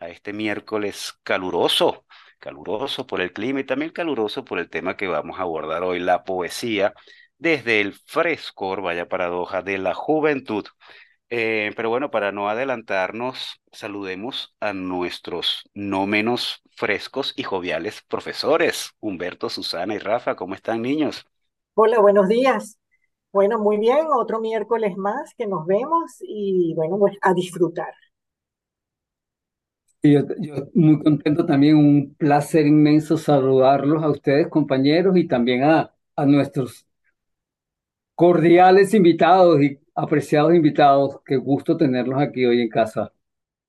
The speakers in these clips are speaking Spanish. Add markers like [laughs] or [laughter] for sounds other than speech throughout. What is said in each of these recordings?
a este miércoles caluroso, caluroso por el clima y también caluroso por el tema que vamos a abordar hoy, la poesía, desde el frescor, vaya paradoja, de la juventud. Eh, pero bueno, para no adelantarnos, saludemos a nuestros no menos frescos y joviales profesores, Humberto, Susana y Rafa. ¿Cómo están, niños? Hola, buenos días. Bueno, muy bien, otro miércoles más que nos vemos y bueno, pues a disfrutar. Y yo, muy contento también, un placer inmenso saludarlos a ustedes, compañeros, y también a, a nuestros cordiales invitados y apreciados invitados. Qué gusto tenerlos aquí hoy en casa.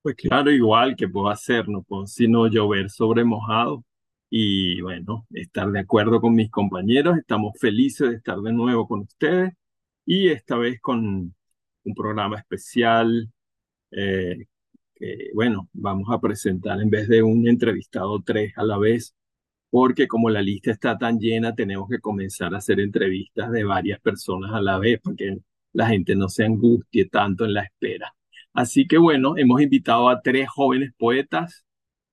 Pues claro, igual que puedo hacer, no puedo sino llover sobre mojado y bueno, estar de acuerdo con mis compañeros. Estamos felices de estar de nuevo con ustedes y esta vez con un programa especial eh, bueno, vamos a presentar en vez de un entrevistado tres a la vez, porque como la lista está tan llena, tenemos que comenzar a hacer entrevistas de varias personas a la vez, para que la gente no se angustie tanto en la espera. Así que bueno, hemos invitado a tres jóvenes poetas,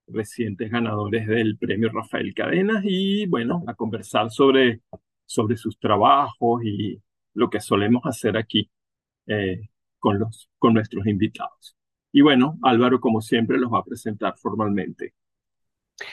recientes ganadores del premio Rafael Cadenas, y bueno, a conversar sobre, sobre sus trabajos y lo que solemos hacer aquí eh, con, los, con nuestros invitados. Y bueno, Álvaro, como siempre, los va a presentar formalmente.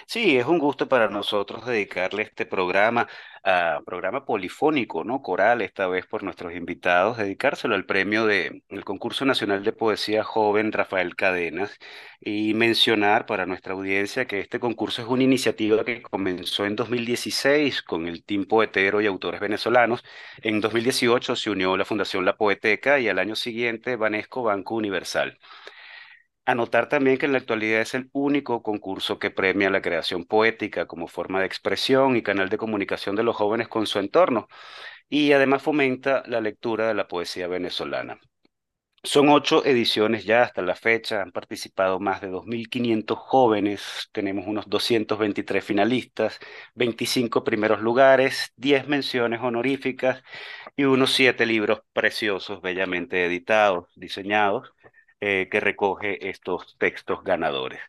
Sí, es un gusto para nosotros dedicarle este programa, a programa polifónico, ¿no? Coral, esta vez por nuestros invitados, dedicárselo al premio del Concurso Nacional de Poesía Joven Rafael Cadenas y mencionar para nuestra audiencia que este concurso es una iniciativa que comenzó en 2016 con el Team Poetero y autores venezolanos. En 2018 se unió la Fundación La Poeteca y al año siguiente Banesco Banco Universal. Anotar también que en la actualidad es el único concurso que premia la creación poética como forma de expresión y canal de comunicación de los jóvenes con su entorno, y además fomenta la lectura de la poesía venezolana. Son ocho ediciones ya hasta la fecha, han participado más de 2.500 jóvenes, tenemos unos 223 finalistas, 25 primeros lugares, 10 menciones honoríficas y unos 7 libros preciosos, bellamente editados, diseñados eh, que recoge estos textos ganadores.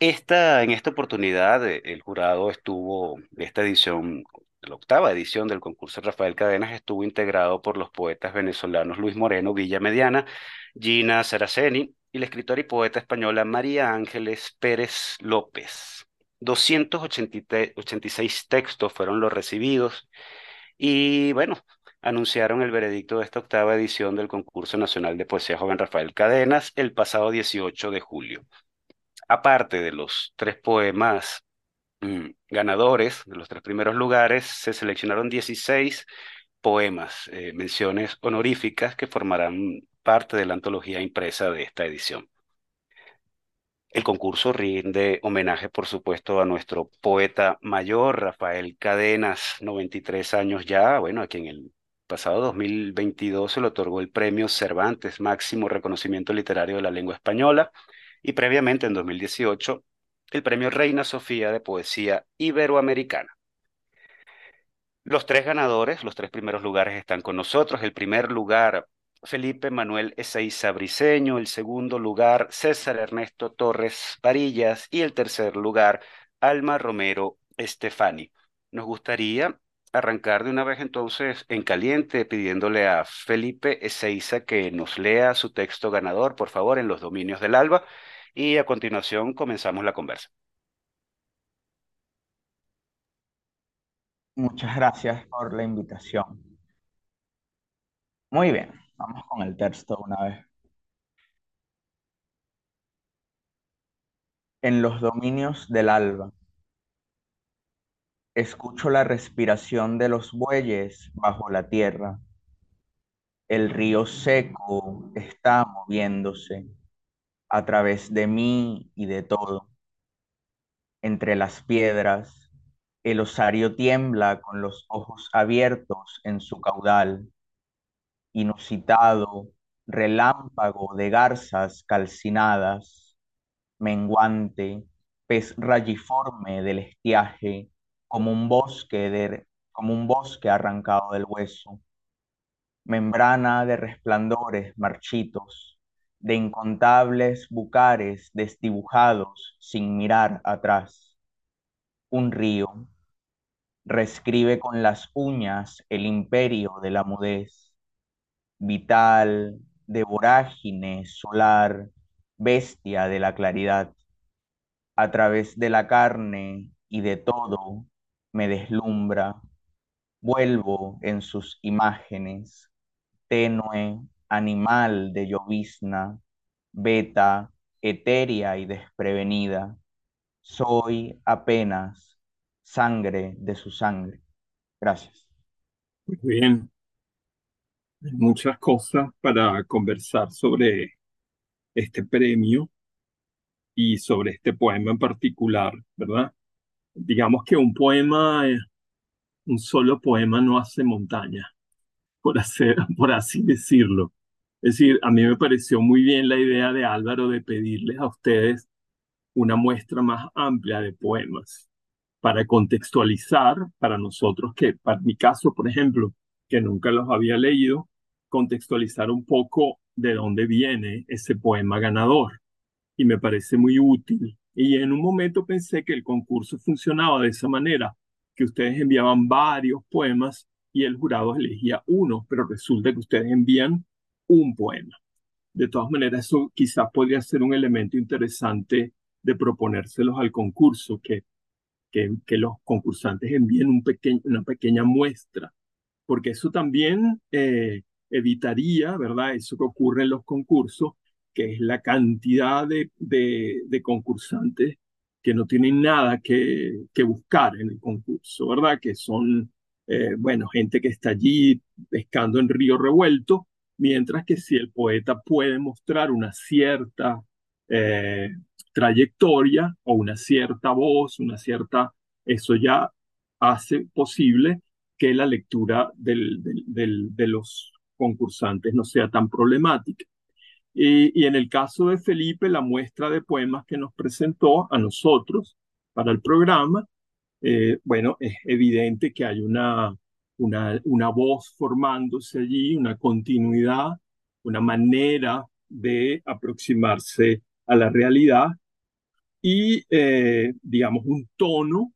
Esta, en esta oportunidad, eh, el jurado estuvo, esta edición, la octava edición del concurso Rafael Cadenas, estuvo integrado por los poetas venezolanos Luis Moreno Villa Mediana, Gina Saraceni y la escritora y poeta española María Ángeles Pérez López. 286 textos fueron los recibidos y bueno, anunciaron el veredicto de esta octava edición del Concurso Nacional de Poesía Joven Rafael Cadenas el pasado 18 de julio. Aparte de los tres poemas mm, ganadores, de los tres primeros lugares, se seleccionaron 16 poemas, eh, menciones honoríficas que formarán parte de la antología impresa de esta edición. El concurso rinde homenaje, por supuesto, a nuestro poeta mayor, Rafael Cadenas, 93 años ya, bueno, a quien el pasado 2022 se le otorgó el premio Cervantes, máximo reconocimiento literario de la lengua española, y previamente en 2018 el premio Reina Sofía de Poesía Iberoamericana. Los tres ganadores, los tres primeros lugares están con nosotros. El primer lugar, Felipe Manuel Ezeiza Briceño. El segundo lugar, César Ernesto Torres Varillas. Y el tercer lugar, Alma Romero Estefani. Nos gustaría arrancar de una vez entonces en caliente pidiéndole a Felipe Ezeiza que nos lea su texto ganador, por favor, en los dominios del alba y a continuación comenzamos la conversa. Muchas gracias por la invitación. Muy bien, vamos con el texto una vez. En los dominios del alba, escucho la respiración de los bueyes bajo la tierra. El río seco está moviéndose a través de mí y de todo. Entre las piedras, el osario tiembla con los ojos abiertos en su caudal. Inusitado relámpago de garzas calcinadas, menguante, pez rayiforme del estiaje, como un bosque, de, como un bosque arrancado del hueso. Membrana de resplandores marchitos, de incontables bucares desdibujados sin mirar atrás. Un río reescribe con las uñas el imperio de la mudez, vital, de vorágine solar, bestia de la claridad. A través de la carne y de todo me deslumbra, vuelvo en sus imágenes, tenue, animal de llovizna, beta, etérea y desprevenida. Soy apenas sangre de su sangre. Gracias. Muy bien. Hay muchas cosas para conversar sobre este premio y sobre este poema en particular, ¿verdad? Digamos que un poema, eh, un solo poema no hace montaña, por, hacer, [laughs] por así decirlo. Es decir, a mí me pareció muy bien la idea de Álvaro de pedirles a ustedes una muestra más amplia de poemas para contextualizar para nosotros que, para mi caso, por ejemplo, que nunca los había leído, contextualizar un poco de dónde viene ese poema ganador. Y me parece muy útil. Y en un momento pensé que el concurso funcionaba de esa manera, que ustedes enviaban varios poemas y el jurado elegía uno, pero resulta que ustedes envían un poema. De todas maneras, eso quizás podría ser un elemento interesante de proponérselos al concurso, que, que, los concursantes envíen un una pequeña muestra, porque eso también eh, evitaría, ¿verdad? Eso que ocurre en los concursos, que es la cantidad de, de, concursantes que no tienen nada que, que, buscar en el concurso, ¿verdad? Que son, eh, bueno, gente que está allí pescando en río revuelto mientras que si el poeta puede mostrar una cierta eh, trayectoria o una cierta voz, una cierta, eso ya hace posible que la lectura del, de los concursantes no sea tan problemática. Y, en el caso de Felipe, la muestra de poemas que nos presentó a nosotros para el programa, eh, bueno, es evidente que hay una, una, una voz formándose allí, una continuidad, una manera de aproximarse a la realidad y, eh, digamos, un tono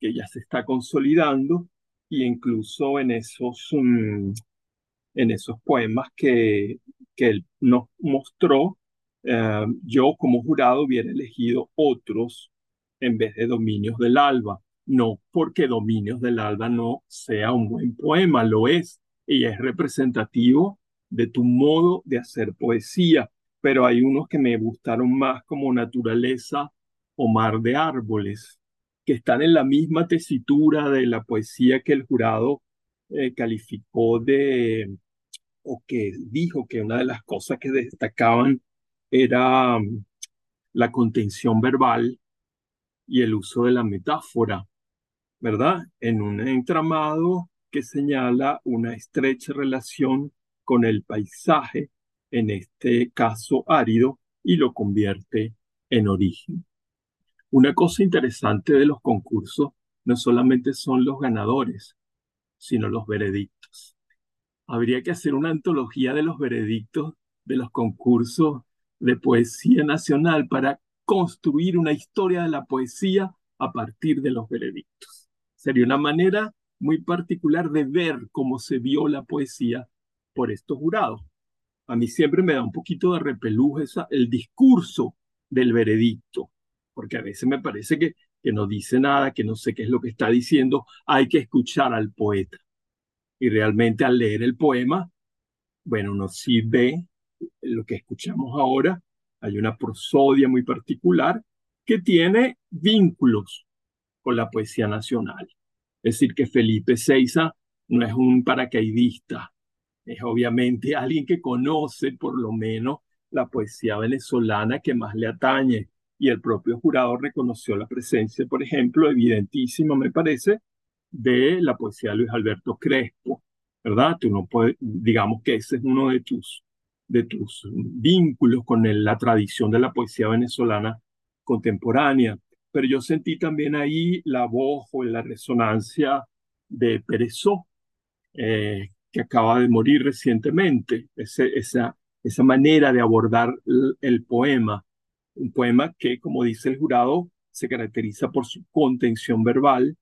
que ya se está consolidando y incluso en esos, mm, en esos poemas que, que él nos mostró, eh, yo como jurado hubiera elegido otros en vez de Dominios del Alba. No porque Dominios del Alba no sea un buen poema, lo es, y es representativo de tu modo de hacer poesía, pero hay unos que me gustaron más como Naturaleza o Mar de Árboles, que están en la misma tesitura de la poesía que el jurado eh, calificó de, o que dijo que una de las cosas que destacaban era mm, la contención verbal y el uso de la metáfora. ¿verdad? En un entramado que señala una estrecha relación con el paisaje, en este caso árido, y lo convierte en origen. Una cosa interesante de los concursos no solamente son los ganadores, sino los veredictos. Habría que hacer una antología de los veredictos de los concursos de poesía nacional para construir una historia de la poesía a partir de los veredictos. Sería una manera muy particular de ver cómo se vio la poesía por estos jurados. A mí siempre me da un poquito de repelús el discurso del veredicto, porque a veces me parece que que no dice nada, que no sé qué es lo que está diciendo, hay que escuchar al poeta. Y realmente al leer el poema, bueno, uno sí ve lo que escuchamos ahora, hay una prosodia muy particular que tiene vínculos con la poesía nacional. Es decir, que Felipe Seiza no es un paracaidista, es obviamente alguien que conoce por lo menos la poesía venezolana que más le atañe. Y el propio jurado reconoció la presencia, por ejemplo, evidentísima, me parece, de la poesía de Luis Alberto Crespo, ¿verdad? Tú no puedes, digamos que ese es uno de tus, de tus vínculos con la tradición de la poesía venezolana contemporánea. Pero yo sentí también ahí la voz o la resonancia de Perezó, eh, que acaba de morir recientemente, esa, esa manera de abordar el poema, un poema que, como dice el jurado, se caracteriza por su contención verbal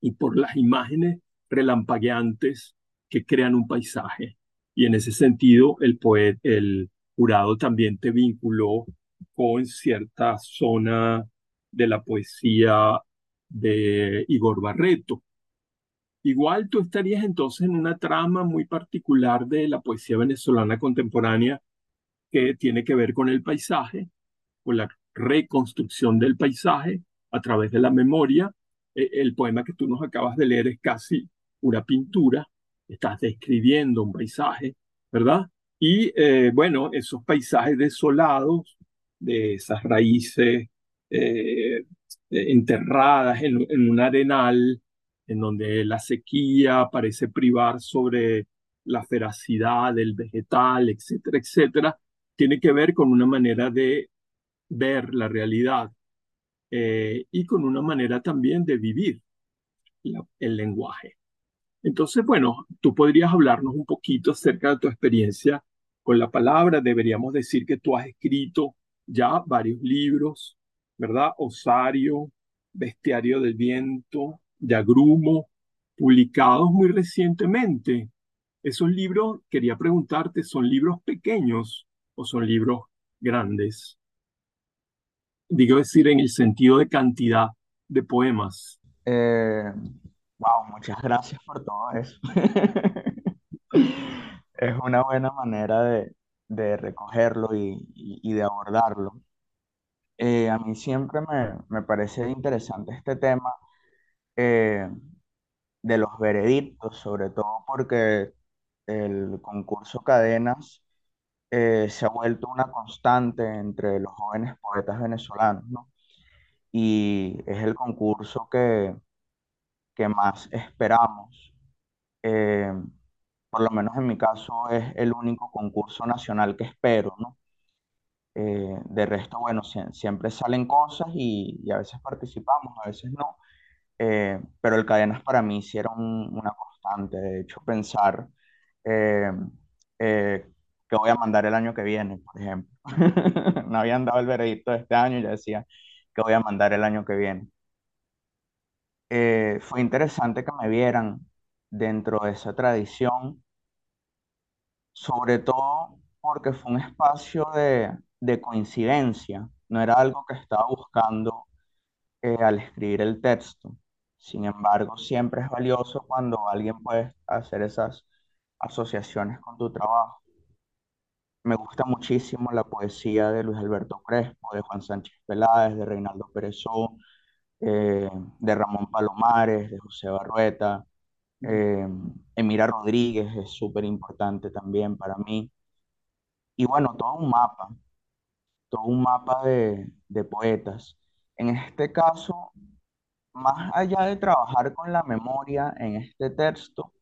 y por las imágenes relampagueantes que crean un paisaje. Y en ese sentido, el, poeta, el jurado también te vinculó con cierta zona de la poesía de Igor Barreto, Igual tú estarías entonces en una trama muy particular de la poesía venezolana contemporánea que tiene que ver con el paisaje, con la reconstrucción del paisaje a través de la memoria. E, el poema que tú nos acabas de leer es casi una pintura, estás describiendo un paisaje, ¿verdad? Y eh, bueno, esos paisajes desolados, de esas raíces eh, enterradas en, en un arenal, en donde la sequía parece privar sobre la feracidad del vegetal, etcétera, etcétera, tiene que ver con una manera de ver la realidad eh, y con una manera también de vivir el lenguaje. Entonces, bueno, tú podrías hablarnos un poquito acerca de tu experiencia con la palabra. Deberíamos decir que tú has escrito ya varios libros, ¿verdad? Osario, Bestiario del Viento, de Agrumo, publicados muy recientemente. Esos libros, quería preguntarte, ¿son libros pequeños o son libros grandes? Digo decir, en el sentido de cantidad de poemas. Eh, wow, muchas gracias por todo eso. [laughs] es una buena manera de, recogerlo y, de abordarlo. Eh, a mí siempre me, me parece interesante este tema eh, de los veredictos, sobre todo porque el concurso Cadenas eh, se ha vuelto una constante entre los jóvenes poetas venezolanos, ¿no? Y es el concurso que, que más esperamos. Eh, por lo menos en mi caso es el único concurso nacional que espero, ¿no? de resto, bueno, siempre salen cosas y, a veces participamos, a veces no eh, pero el Cadenas para mí sí era una constante. De hecho, pensar eh, eh, que voy a mandar el año que viene, por ejemplo. [laughs] No habían dado el veredicto de este año y ya decía que voy a mandar el año que viene. fue interesante que me vieran dentro de esa tradición, sobre todo porque fue un espacio de, de coincidencia, no era algo que estaba buscando al escribir el texto. Sin embargo, siempre es valioso cuando alguien puede hacer esas asociaciones con tu trabajo. Me gusta muchísimo la poesía de Luis Alberto Crespo, de Juan Sánchez Peláez, de Reinaldo Perezó, eh, de Ramón Palomares, de José Barrueta. Eh, Emira Rodríguez es súper importante también para mí. Y bueno, todo un mapa, todo un mapa de, de poetas. En este caso, más allá de trabajar con la memoria en este texto,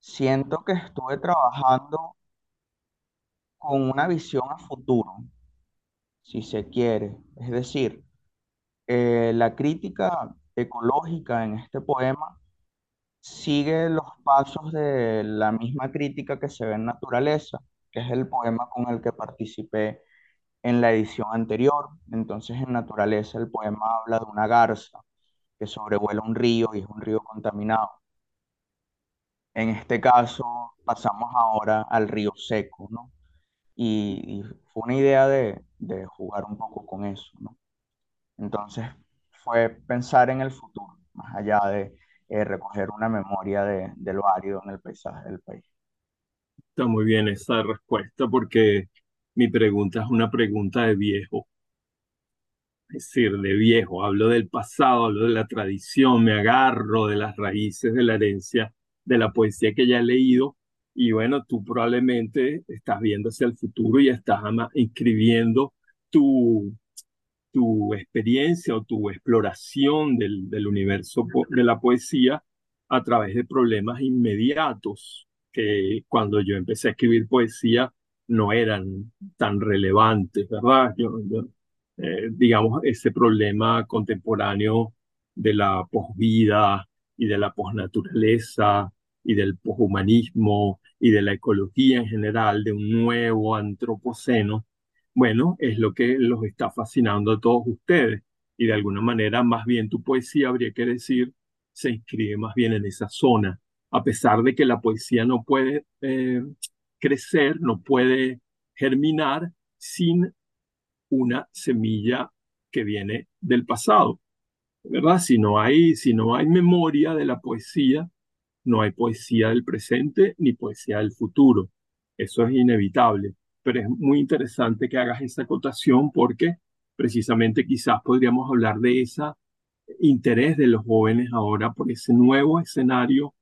siento que estuve trabajando con una visión a futuro, si se quiere. Es decir, eh, la crítica ecológica en este poema sigue los pasos de la misma crítica que se ve en Naturaleza, que es el poema con el que participé en la edición anterior. Entonces, en Naturaleza el poema habla de una garza que sobrevuela un río y es un río contaminado. En este caso pasamos ahora al río seco, ¿no? Y, fue una idea de, jugar un poco con eso, ¿no? Entonces fue pensar en el futuro, más allá de eh, recoger una memoria de, de lo árido en el paisaje del país. Está muy bien esa respuesta porque mi pregunta es una pregunta de viejo. Es decir, de viejo, hablo del pasado, hablo de la tradición, me agarro de las raíces de la herencia de la poesía que ya he leído y bueno, tú probablemente estás viendo hacia el futuro y estás inscribiendo tu, tu experiencia o tu exploración del, del universo de la poesía a través de problemas inmediatos que cuando yo empecé a escribir poesía no eran tan relevantes, ¿verdad? Yo, eh, digamos, ese problema contemporáneo de la posvida y de la posnaturaleza y del poshumanismo y de la ecología en general, de un nuevo antropoceno, bueno, es lo que los está fascinando a todos ustedes. Y de alguna manera, más bien tu poesía, habría que decir, se inscribe más bien en esa zona, a pesar de que la poesía no puede eh, crecer, no puede germinar sin una semilla que viene del pasado, ¿verdad? Si no hay, si no hay memoria de la poesía, no hay poesía del presente ni poesía del futuro. Eso es inevitable, pero es muy interesante que hagas esa acotación porque precisamente quizás podríamos hablar de ese interés de los jóvenes ahora por ese nuevo escenario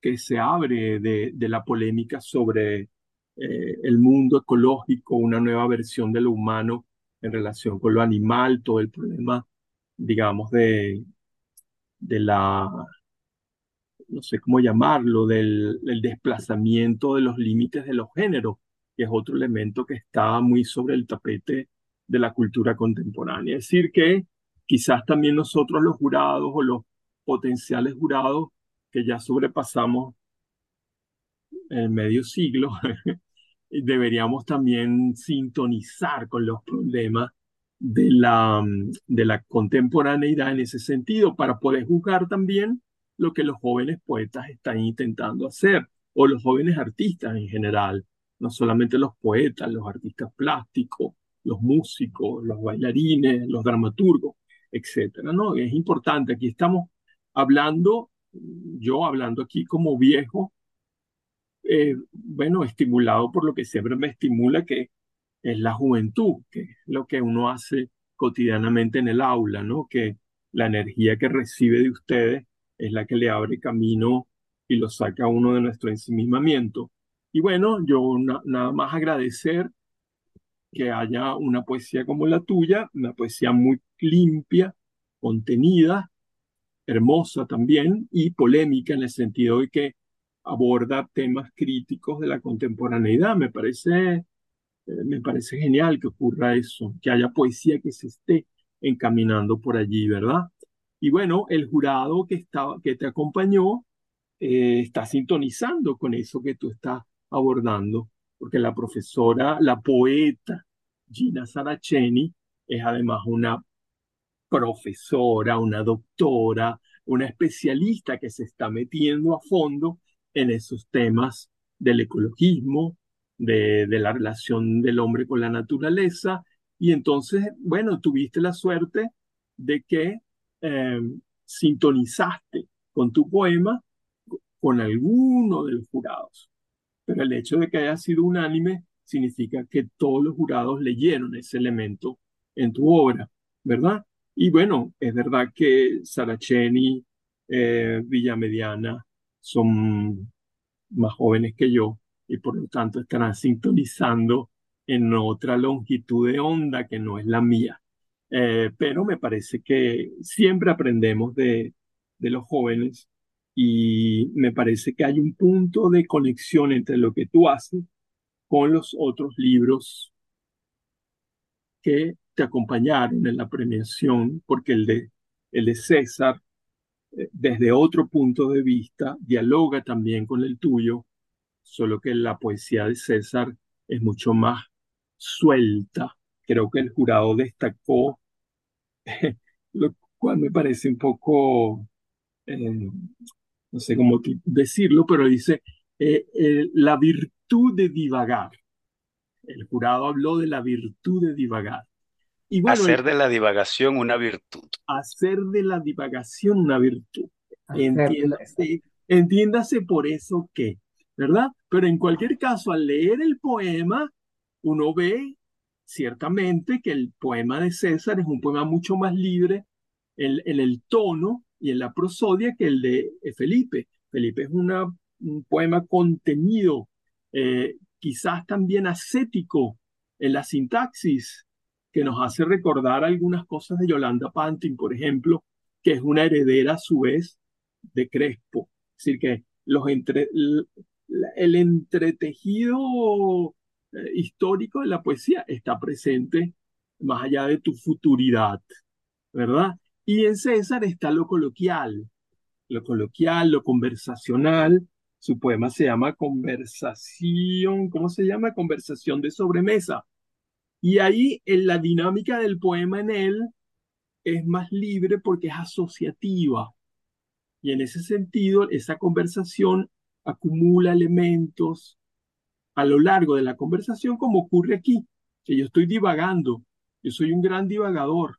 que se abre de, la polémica sobre eh, el mundo ecológico, una nueva versión de lo humano en relación con lo animal, todo el problema, digamos, de, de la, no sé cómo llamarlo, del, desplazamiento de los límites de los géneros, que es otro elemento que está muy sobre el tapete de la cultura contemporánea. Es decir, que quizás también nosotros los jurados o los potenciales jurados que ya sobrepasamos el medio siglo, [laughs] deberíamos también sintonizar con los problemas de la, de la contemporaneidad en ese sentido para poder juzgar también lo que los jóvenes poetas están intentando hacer o los jóvenes artistas en general, no solamente los poetas, los artistas plásticos, los músicos, los bailarines, los dramaturgos, etcétera, ¿no? Es importante, aquí estamos hablando, yo hablando aquí como viejo, eh, bueno, estimulado por lo que siempre me estimula, que es la juventud, que es lo que uno hace cotidianamente en el aula, ¿no? Que la energía que recibe de ustedes es la que le abre camino y lo saca uno de nuestro ensimismamiento. Y bueno, yo nada más agradecer que haya una poesía como la tuya, una poesía muy limpia, contenida, hermosa también y polémica en el sentido de que aborda temas críticos de la contemporaneidad. Me parece, eh, me parece genial que ocurra eso, que haya poesía que se esté encaminando por allí, ¿verdad? Y bueno, el jurado que, estaba, que te acompañó eh, está sintonizando con eso que tú estás abordando, porque la profesora, la poeta Gina Saraceni es además una profesora, una doctora, una especialista que se está metiendo a fondo en esos temas del ecologismo, de, de, la relación del hombre con la naturaleza. Y entonces, bueno, tuviste la suerte de que eh, sintonizaste con tu poema con alguno de los jurados. Pero el hecho de que haya sido unánime significa que todos los jurados leyeron ese elemento en tu obra, ¿verdad? Y bueno, es verdad que Saraceni, eh, Villamediana, son más jóvenes que yo y por lo tanto estarán sintonizando en otra longitud de onda que no es la mía. Eh, pero me parece que siempre aprendemos de, los jóvenes y me parece que hay un punto de conexión entre lo que tú haces con los otros libros que te acompañaron en la premiación, porque el de, el de César eh, desde otro punto de vista, dialoga también con el tuyo, solo que la poesía de César es mucho más suelta. Creo que el jurado destacó, [laughs] lo cual me parece un poco, eh, no sé cómo decirlo, pero dice eh, la virtud de divagar. El jurado habló de la virtud de divagar. Y bueno, Hacer de la divagación una virtud. hacer de la divagación una virtud. Entiéndase, entiéndase por eso que, ¿verdad? Pero en cualquier caso, al leer el poema, uno ve ciertamente que el poema de César es un poema mucho más libre en, el tono y en la prosodia que el de eh, Felipe. Felipe es un poema contenido, eh, quizás también ascético en la sintaxis, que nos hace recordar algunas cosas de Yolanda Pantin, por ejemplo, que es una heredera a su vez de Crespo. Es decir, que los entre, l- la- el entretejido eh, histórico de la poesía está presente más allá de tu futuridad, ¿verdad? Y en César está lo coloquial, lo coloquial, lo conversacional. Su poema se llama Conversación, ¿cómo se llama? Conversación de sobremesa. Y ahí en la dinámica del poema en él es más libre porque es asociativa. Y en ese sentido, esa conversación acumula elementos a lo largo de la conversación, como ocurre aquí, que yo estoy divagando. Yo soy un gran divagador.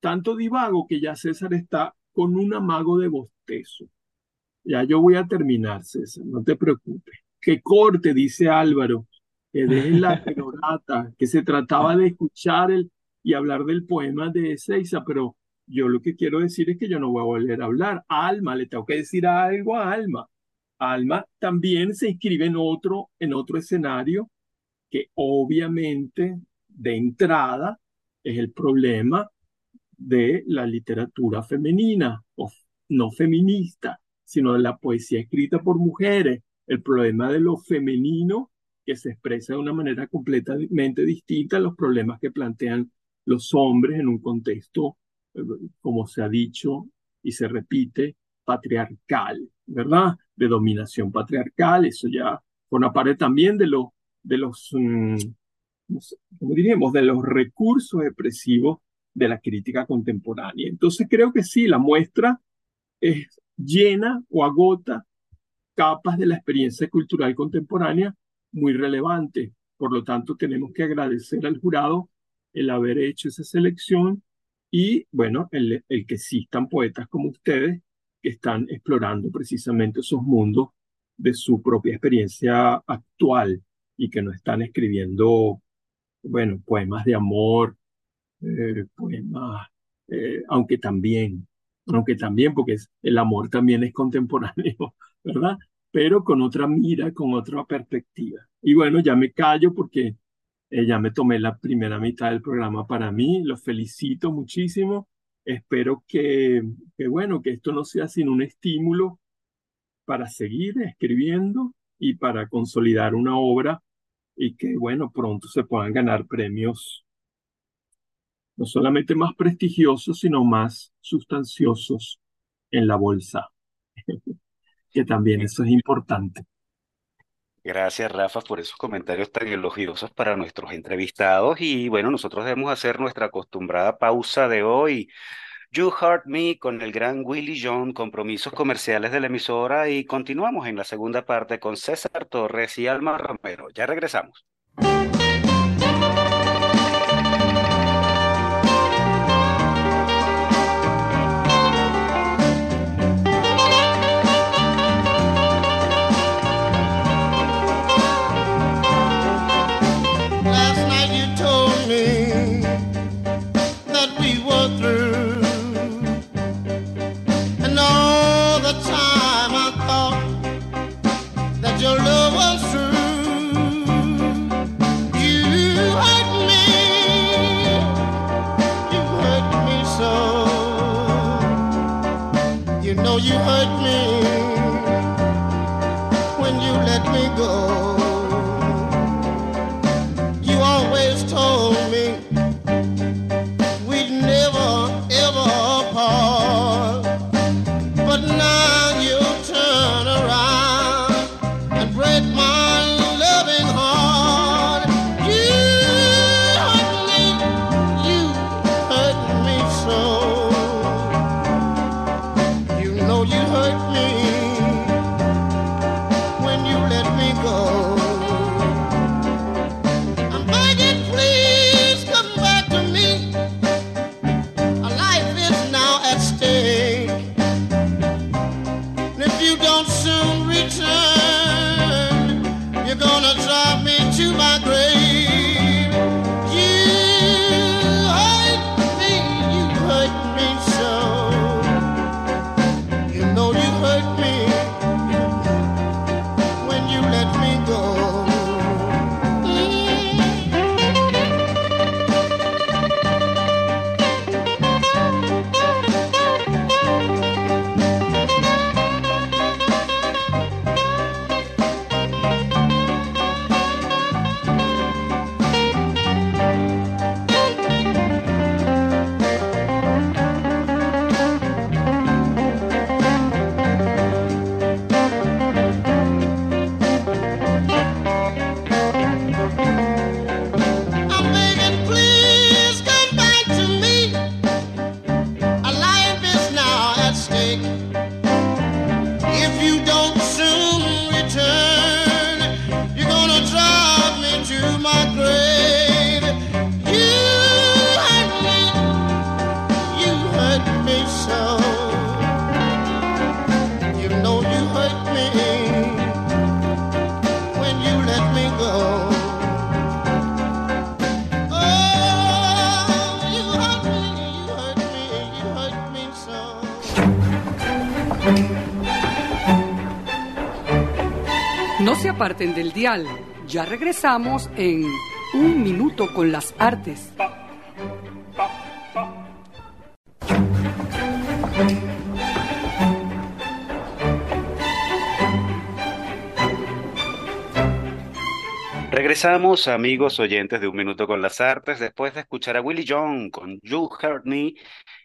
Tanto divago que ya César está con un amago de bostezo. Ya yo voy a terminar, César, no te preocupes. Que corte, dice Álvaro, que dejes la [laughs] perorata, que se trataba de escuchar el, y hablar del poema de Ezeiza, pero yo lo que quiero decir es que yo no voy a volver a hablar. Alma, le tengo que decir algo a Alma. Alma también se inscribe en otro, en otro escenario que obviamente de entrada es el problema de la literatura femenina o no feminista, sino de la poesía escrita por mujeres, el problema de lo femenino que se expresa de una manera completamente distinta a los problemas que plantean los hombres en un contexto, eh, como se ha dicho y se repite, patriarcal, ¿verdad? De dominación patriarcal, eso ya forma parte también de, lo, de los, mm, no sé, ¿cómo diríamos? De los recursos expresivos de la crítica contemporánea. Entonces creo que sí, la muestra es llena o agota capas de la experiencia cultural contemporánea muy relevantes. Por lo tanto, tenemos que agradecer al jurado el haber hecho esa selección y, bueno, el, el que existan poetas como ustedes que están explorando precisamente esos mundos de su propia experiencia actual y que no están escribiendo, bueno, poemas de amor, eh, poemas, eh, aunque también, aunque también, porque es- el amor también es contemporáneo, [laughs] ¿verdad? Pero con otra mira, con otra perspectiva. Y bueno, ya me callo porque eh, ya me tomé la primera mitad del programa para mí. Los felicito muchísimo. Espero que, que, bueno, que esto no sea sino un estímulo para seguir escribiendo y para consolidar una obra y que, bueno, pronto se puedan ganar premios no solamente más prestigiosos, sino más sustanciosos en la bolsa, [laughs] que también eso es importante. Gracias, Rafa, por esos comentarios tan elogiosos para nuestros entrevistados. Y bueno, nosotros debemos hacer nuestra acostumbrada pausa de hoy. You Heard Me con el gran Willie John, compromisos comerciales de la emisora y continuamos en la segunda parte con César Torres y Alma Romero. Ya regresamos. Del dial. Ya regresamos en Un Minuto con las Artes. Regresamos, amigos oyentes de Un Minuto con las Artes, después de escuchar a Willie John con You Heard Me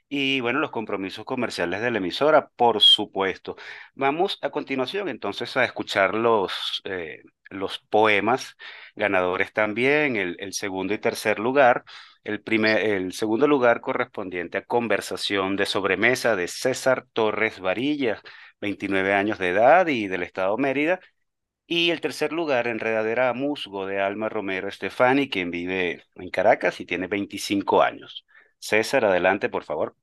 y, bueno, los compromisos comerciales de la emisora, por supuesto. Vamos a continuación entonces a escuchar los, eh, los poemas ganadores también, el, el segundo y tercer lugar. El, primer, el segundo lugar correspondiente a Conversación de Sobremesa de César Torres Varilla, 29 años de edad y del estado Mérida. Y el tercer lugar, Enredadera a Musgo de Alma Romero Estefani, quien vive en Caracas y tiene 25 años. César, adelante, por favor.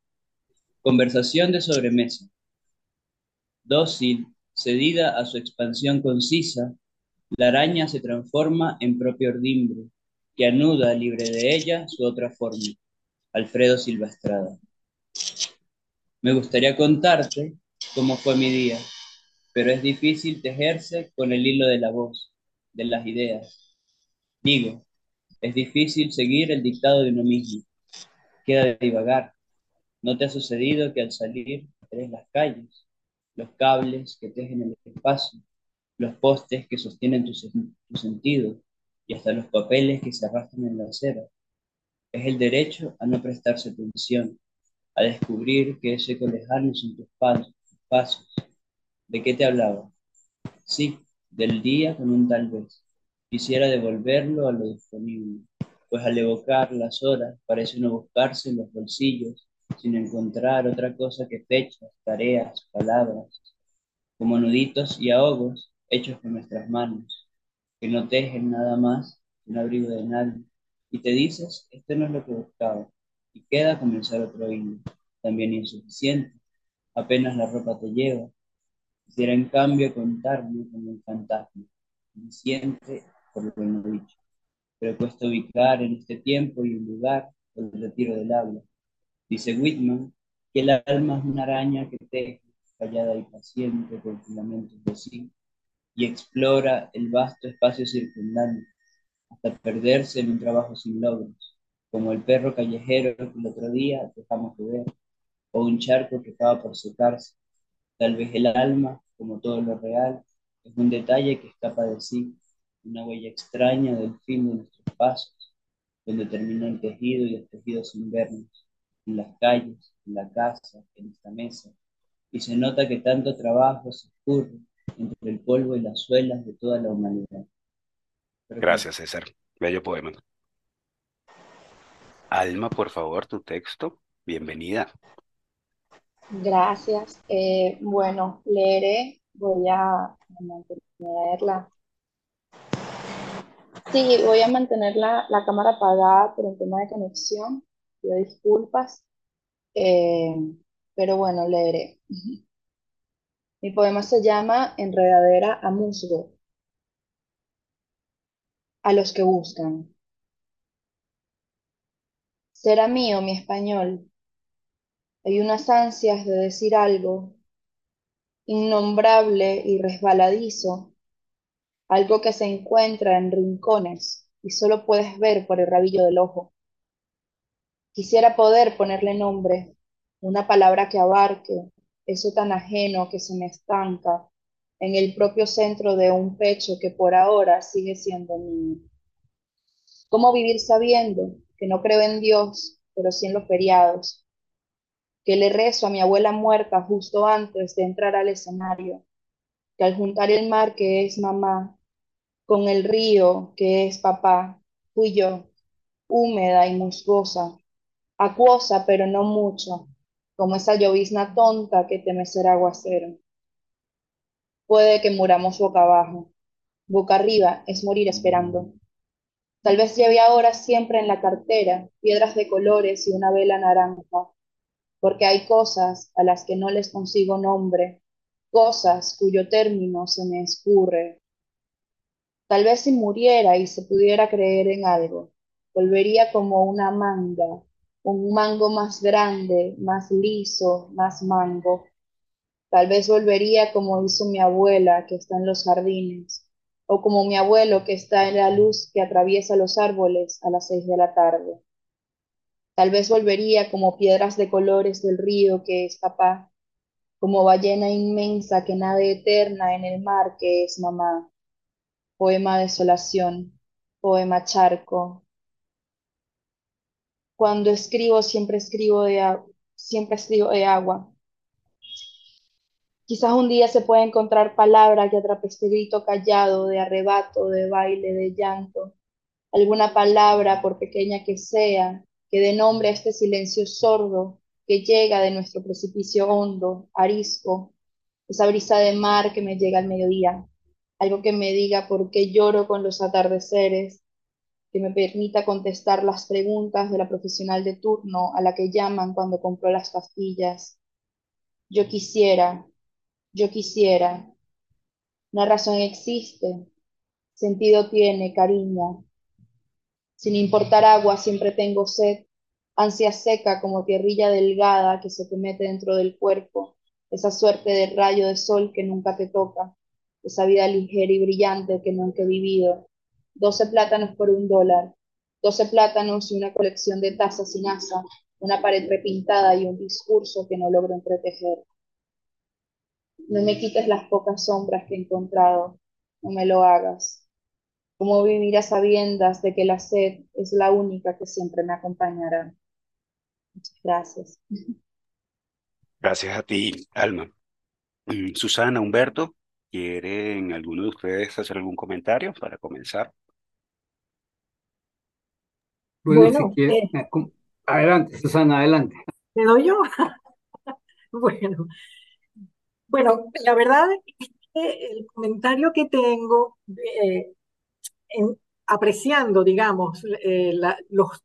Conversación de sobremesa. Dócil, cedida a su expansión concisa, la araña se transforma en propio ordimbre, que anuda libre de ella su otra forma. Alfredo Silva Estrada. Me gustaría contarte cómo fue mi día, pero es difícil tejerse con el hilo de la voz, de las ideas. Digo, es difícil seguir el dictado de uno mismo. Queda de divagar. ¿No te ha sucedido que al salir ves las calles, los cables que tejen el espacio, los postes que sostienen tu, tu sentido y hasta los papeles que se arrastran en la acera? Es el derecho a no prestarse atención, a descubrir que ese lejano son tus pasos, tus pasos. ¿De qué te hablaba? Sí, del día con un tal vez. Quisiera devolverlo a lo disponible, pues al evocar las horas parece no buscarse en los bolsillos, sin encontrar otra cosa que fechas, tareas, palabras, como nuditos y ahogos hechos con nuestras manos, que no tejen nada más que un abrigo de nadie. Y te dices, esto no es lo que buscaba, y queda comenzar otro hilo, también insuficiente, apenas la ropa te lleva. Quisiera en cambio contarme como un fantasma, siente por lo que no dicho, pero cuesta ubicar en este tiempo y un lugar el retiro del habla. Dice Whitman que el alma es una araña que teje, callada y paciente, con filamentos de zinc, y explora el vasto espacio circundante, hasta perderse en un trabajo sin logros, como el perro callejero que el otro día dejamos de ver, o un charco que acaba por secarse. Tal vez el alma, como todo lo real, es un detalle que escapa de sí, una huella extraña del fin de nuestros pasos, donde termina el tejido y los tejidos invernos, en las calles, en la casa, en esta mesa, y se nota que tanto trabajo se escurre entre el polvo y las suelas de toda la humanidad. Pero Gracias, César. Bello poema. Alma, por favor, tu texto. Bienvenida. Gracias. Eh, bueno, leeré, voy a mantenerla. Sí, voy a mantener la, la cámara apagada por un tema de conexión. Pido disculpas, eh, pero bueno, leeré. [laughs] Mi poema se llama Enredadera a musgo. A los que buscan. Será mío mi español. Hay unas ansias de decir algo innombrable y resbaladizo, algo que se encuentra en rincones y solo puedes ver por el rabillo del ojo. Quisiera poder ponerle nombre, una palabra que abarque eso tan ajeno que se me estanca en el propio centro de un pecho que por ahora sigue siendo mío. ¿Cómo vivir sabiendo que no creo en Dios, pero sí en los feriados? Que le rezo a mi abuela muerta justo antes de entrar al escenario, que al juntar el mar que es mamá, con el río que es papá, fui yo, húmeda y musgosa, acuosa pero no mucho, como esa llovizna tonta que teme ser aguacero. Puede que muramos boca abajo, boca arriba es morir esperando. Tal vez lleve ahora siempre en la cartera piedras de colores y una vela naranja, porque hay cosas a las que no les consigo nombre, cosas cuyo término se me escurre. Tal vez si muriera y se pudiera creer en algo, volvería como una manga, un mango más grande, más liso, más mango. Tal vez volvería como hizo mi abuela que está en los jardines, o como mi abuelo que está en la luz que atraviesa los árboles a las seis de la tarde. Tal vez volvería como piedras de colores del río que es papá, como ballena inmensa que nade eterna en el mar que es mamá. Poema desolación, poema charco. Cuando escribo siempre escribo de, siempre escribo de agua. Quizás un día se pueda encontrar palabra que atrape este grito callado de arrebato, de baile, de llanto. Alguna palabra, por pequeña que sea, que dé nombre a este silencio sordo que llega de nuestro precipicio hondo, arisco, esa brisa de mar que me llega al mediodía, algo que me diga por qué lloro con los atardeceres, que me permita contestar las preguntas de la profesional de turno a la que llaman cuando compró las pastillas. Yo quisiera, yo quisiera. Una razón existe, sentido tiene, cariño. Sin importar agua, siempre tengo sed, ansia seca como tierrilla delgada que se te mete dentro del cuerpo, esa suerte de rayo de sol que nunca te toca, esa vida ligera y brillante que nunca he vivido. Doce plátanos por un dólar, doce plátanos y una colección de tazas sin asa, una pared repintada y un discurso que no logro entretejer. No me quites las pocas sombras que he encontrado, no me lo hagas. ¿Cómo vivir a sabiendas de que la sed es la única que siempre me acompañará? Muchas gracias. Gracias a ti, Alma. Mm, Susana, Humberto, ¿quieren alguno de ustedes hacer algún comentario para comenzar? Bueno, si Bueno, quiere, eh, eh, adelante, Susana, adelante. ¿me doy yo? [laughs] Bueno, bueno, la verdad es que el comentario que tengo, eh, en- apreciando, digamos, eh, la- los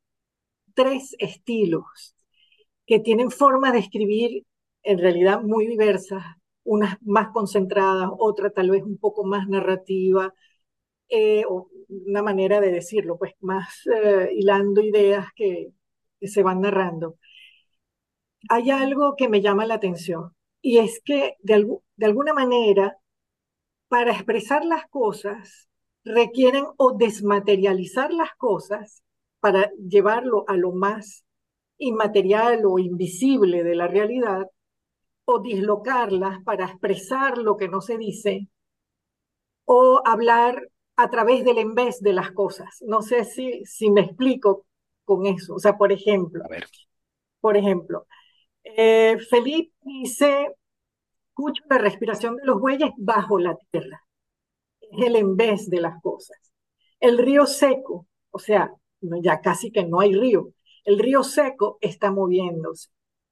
tres estilos que tienen formas de escribir en realidad muy diversas, unas más concentradas, otra tal vez un poco más narrativa, eh, o una manera de decirlo, pues más eh, hilando ideas que, se van narrando. Hay algo que me llama la atención y es que de, de alguna manera, para expresar las cosas, requieren o desmaterializar las cosas para llevarlo a lo más inmaterial o invisible de la realidad, o dislocarlas para expresar lo que no se dice, o hablar a través del en vez de las cosas. No sé si, si me explico con eso. O sea, por ejemplo, A ver, por ejemplo, eh, Felipe dice, escucho la respiración de los bueyes bajo la tierra. Es el en vez de las cosas. El río seco, o sea, ya casi que no hay río. El río seco está moviéndose.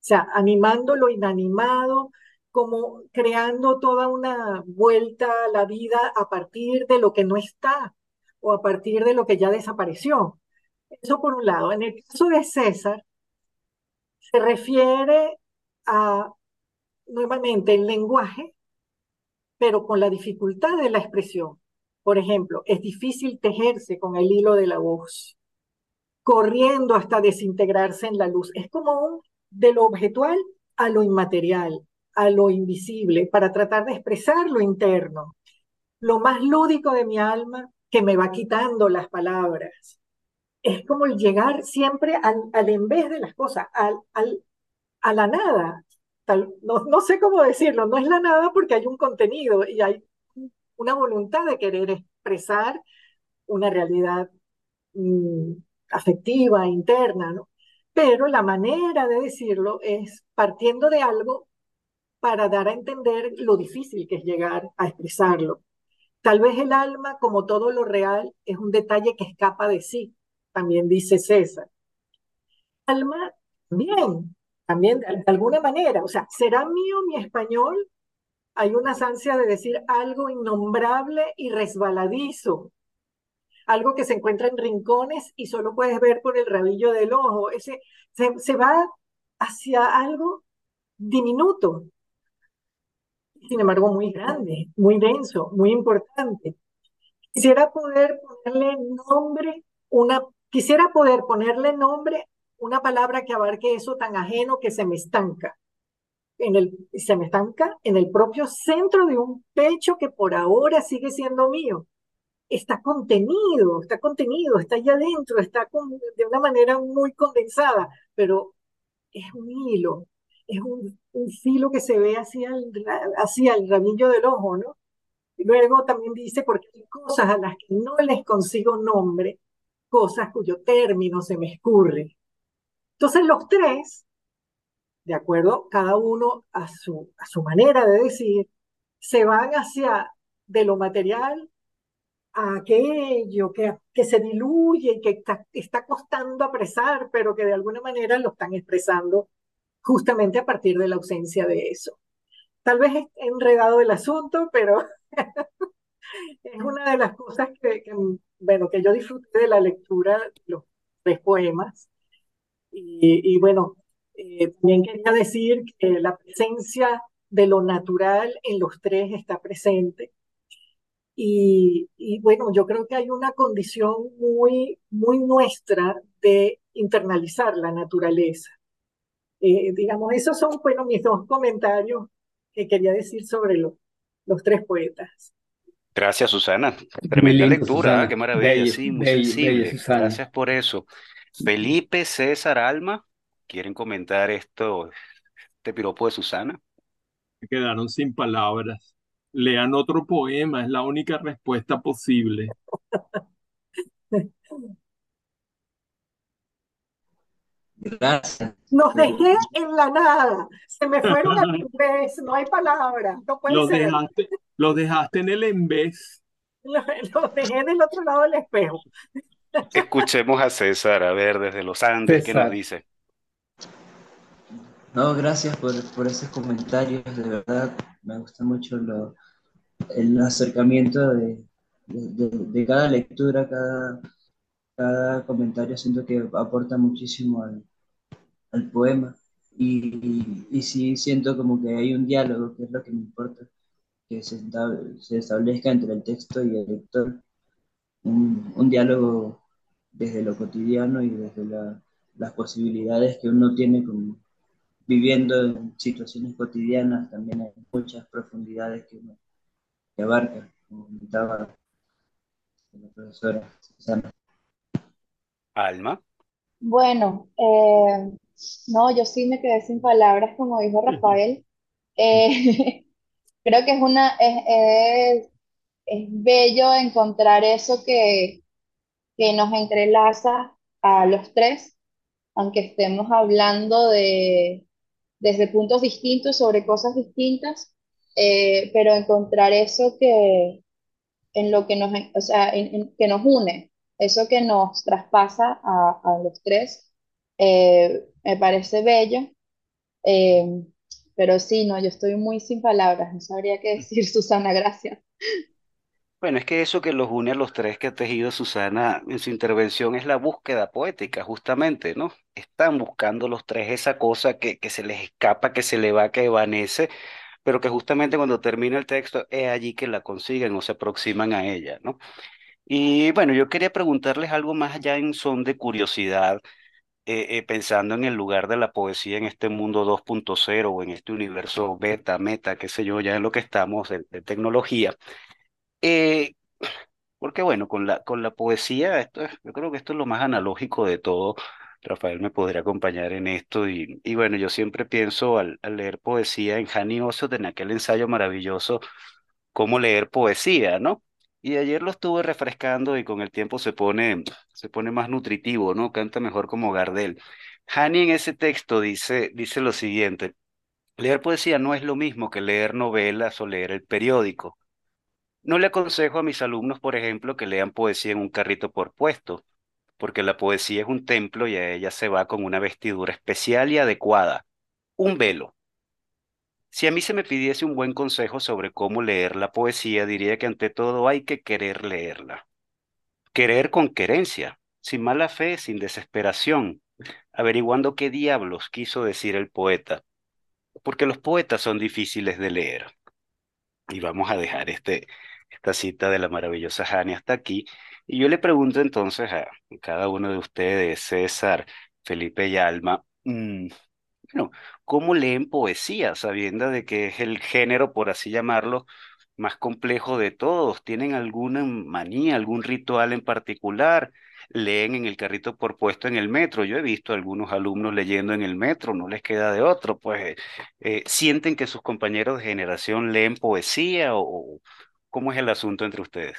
Sea, animando lo inanimado, como creando toda una vuelta a la vida a partir de lo que no está o a partir de lo que ya desapareció. Eso por un lado. En el caso de César, se refiere a nuevamente el lenguaje pero con la dificultad de la expresión. Por ejemplo, es difícil tejerse con el hilo de la voz, corriendo hasta desintegrarse en la luz. Es como un de lo objetual a lo inmaterial, a lo invisible, para tratar de expresar lo interno, lo más lúdico de mi alma que me va quitando las palabras. Es como el llegar siempre al, al en vez de las cosas, al, al, a la nada. No, no sé cómo decirlo, no es la nada porque hay un contenido y hay una voluntad de querer expresar una realidad mm, afectiva, interna, ¿no? Pero la manera de decirlo es partiendo de algo para dar a entender lo difícil que es llegar a expresarlo. Tal vez el alma, como todo lo real, es un detalle que escapa de sí, también dice César. Alma, bien, también de, alguna manera, o sea, ¿será mío mi español? Hay una ansia de decir algo innombrable y resbaladizo, algo que se encuentra en rincones y solo puedes ver por el rabillo del ojo. Ese, se, va hacia algo diminuto, sin embargo muy grande, muy denso, muy importante. Quisiera poder ponerle nombre, una, quisiera poder ponerle nombre una palabra que abarque eso tan ajeno que se me estanca. En el, se me estanca en el propio centro de un pecho que por ahora sigue siendo mío. Está contenido, está contenido, está allá adentro, está con, de una manera muy condensada, pero es un hilo, es un, un filo que se ve hacia el, hacia el rabillo del ojo, ¿no? Y luego también dice, porque hay cosas a las que no les consigo nombre, cosas cuyo término se me escurre. Entonces los tres, de acuerdo, cada uno a su, a su manera de decir, se van hacia de lo material aquello que, que se diluye y que está, está costando apresar, pero que de alguna manera lo están expresando justamente a partir de la ausencia de eso. Tal vez he enredado el asunto, pero [laughs] es una de las cosas que, que, bueno, que yo disfruté de la lectura de los tres poemas. Y, y bueno, eh, también quería decir que la presencia de lo natural en los tres está presente. Y, y, bueno, yo creo que hay una condición muy, muy nuestra de internalizar la naturaleza. Eh, digamos, esos son bueno, mis dos comentarios que quería decir sobre lo, los tres poetas. Gracias, Susana. Tremenda lindo, lectura, Susana. ¿ah? Qué maravilla, sí, muy bella, sensible. Gracias por eso. Felipe, César, Alma, ¿quieren comentar esto, este piropo de Susana? Se quedaron sin palabras. Lean otro poema, es la única respuesta posible. Gracias. Los dejé en la nada, se me fueron a tu vez, no hay palabra, no puede Los ser. dejaste, los dejaste en el en vez. Los, los dejé del otro lado del espejo. Escuchemos a César, a ver, desde los Andes, ¿qué nos dice? No, gracias por, por esos comentarios, de verdad, me gusta mucho lo, el acercamiento de, de, de- cada lectura, cada, cada comentario, siento que aporta muchísimo al, al poema. Y, y, y sí siento como que hay un diálogo, que es lo que me importa, que se, se establezca entre el texto y el lector, un, un diálogo desde lo cotidiano y desde la- las posibilidades que uno tiene como viviendo en situaciones cotidianas, también hay muchas profundidades que uno que abarca, como comentaba la profesora Susana. Alma. Bueno, eh, no, yo sí me quedé sin palabras, como dijo Rafael. Eh, [laughs] creo que es una, es, es, es bello encontrar eso que, que nos entrelaza a los tres, aunque estemos hablando de, desde puntos distintos sobre cosas distintas, eh, pero encontrar eso que en lo que nos, o sea, que nos une, eso que nos traspasa a, a los tres, eh, me parece bello. eh, pero sí, no, yo estoy muy sin palabras, no sabría qué decir, [laughs] Susana, gracias. Bueno, es que eso que los une a los tres que ha tejido Susana en su intervención es la búsqueda poética, justamente, ¿no? Están buscando los tres esa cosa que, que se les escapa, que se le va, que evanece, pero que justamente cuando termina el texto es allí que la consiguen o se aproximan a ella, ¿no? Y bueno, yo quería preguntarles algo más allá en son de curiosidad, eh, eh, pensando en el lugar de la poesía en este mundo 2.0 o en este universo beta, meta, qué sé yo, ya en lo que estamos de, de tecnología. Eh, porque bueno, con la, con la poesía, esto es, yo creo que esto es lo más analógico de todo. Rafael me podría acompañar en esto y, y bueno, yo siempre pienso al, al leer poesía en Hani Ossot, en aquel ensayo maravilloso, cómo leer poesía, ¿no? Y ayer lo estuve refrescando y con el tiempo se pone, se pone más nutritivo, ¿no? Canta mejor como Gardel. Hani en ese texto dice, dice lo siguiente, leer poesía no es lo mismo que leer novelas o leer el periódico. No le aconsejo a mis alumnos, por ejemplo, que lean poesía en un carrito por puesto, porque la poesía es un templo y a ella se va con una vestidura especial y adecuada, un velo. Si a mí se me pidiese un buen consejo sobre cómo leer la poesía, diría que ante todo hay que querer leerla. Querer con querencia, sin mala fe, sin desesperación, averiguando qué diablos quiso decir el poeta, porque los poetas son difíciles de leer. Y vamos a dejar este, esta cita de la maravillosa Jani hasta aquí. Y yo le pregunto entonces a cada uno de ustedes, César, Felipe y Alma, mm, bueno, ¿cómo leen poesía, sabiendo de que es el género, por así llamarlo, más complejo de todos? ¿Tienen alguna manía, algún ritual en particular? ¿Leen en el carrito por puesto en el metro? Yo he visto a algunos alumnos leyendo en el metro, no les queda de otro, pues eh, ¿sienten que sus compañeros de generación leen poesía o cómo es el asunto entre ustedes?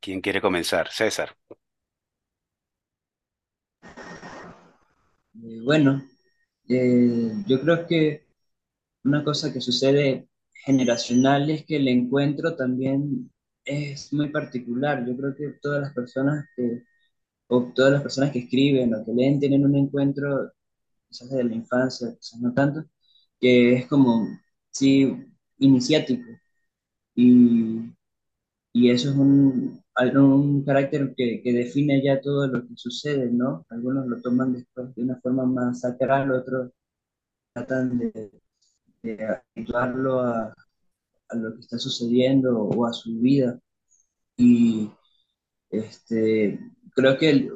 ¿Quién quiere comenzar? César. Eh, bueno, eh, yo creo que una cosa que sucede generacional es que el encuentro también es muy particular. Yo creo que todas las personas que, o todas las personas que escriben o que leen tienen un encuentro, quizás desde la infancia, quizás no tanto, que es como, sí, iniciático. Y, y eso es un, un carácter que, que define ya todo lo que sucede, ¿no? Algunos lo toman después de una forma más sacral, otros tratan de, de habituarlo a, a lo que está sucediendo o a su vida. Y este, creo que el-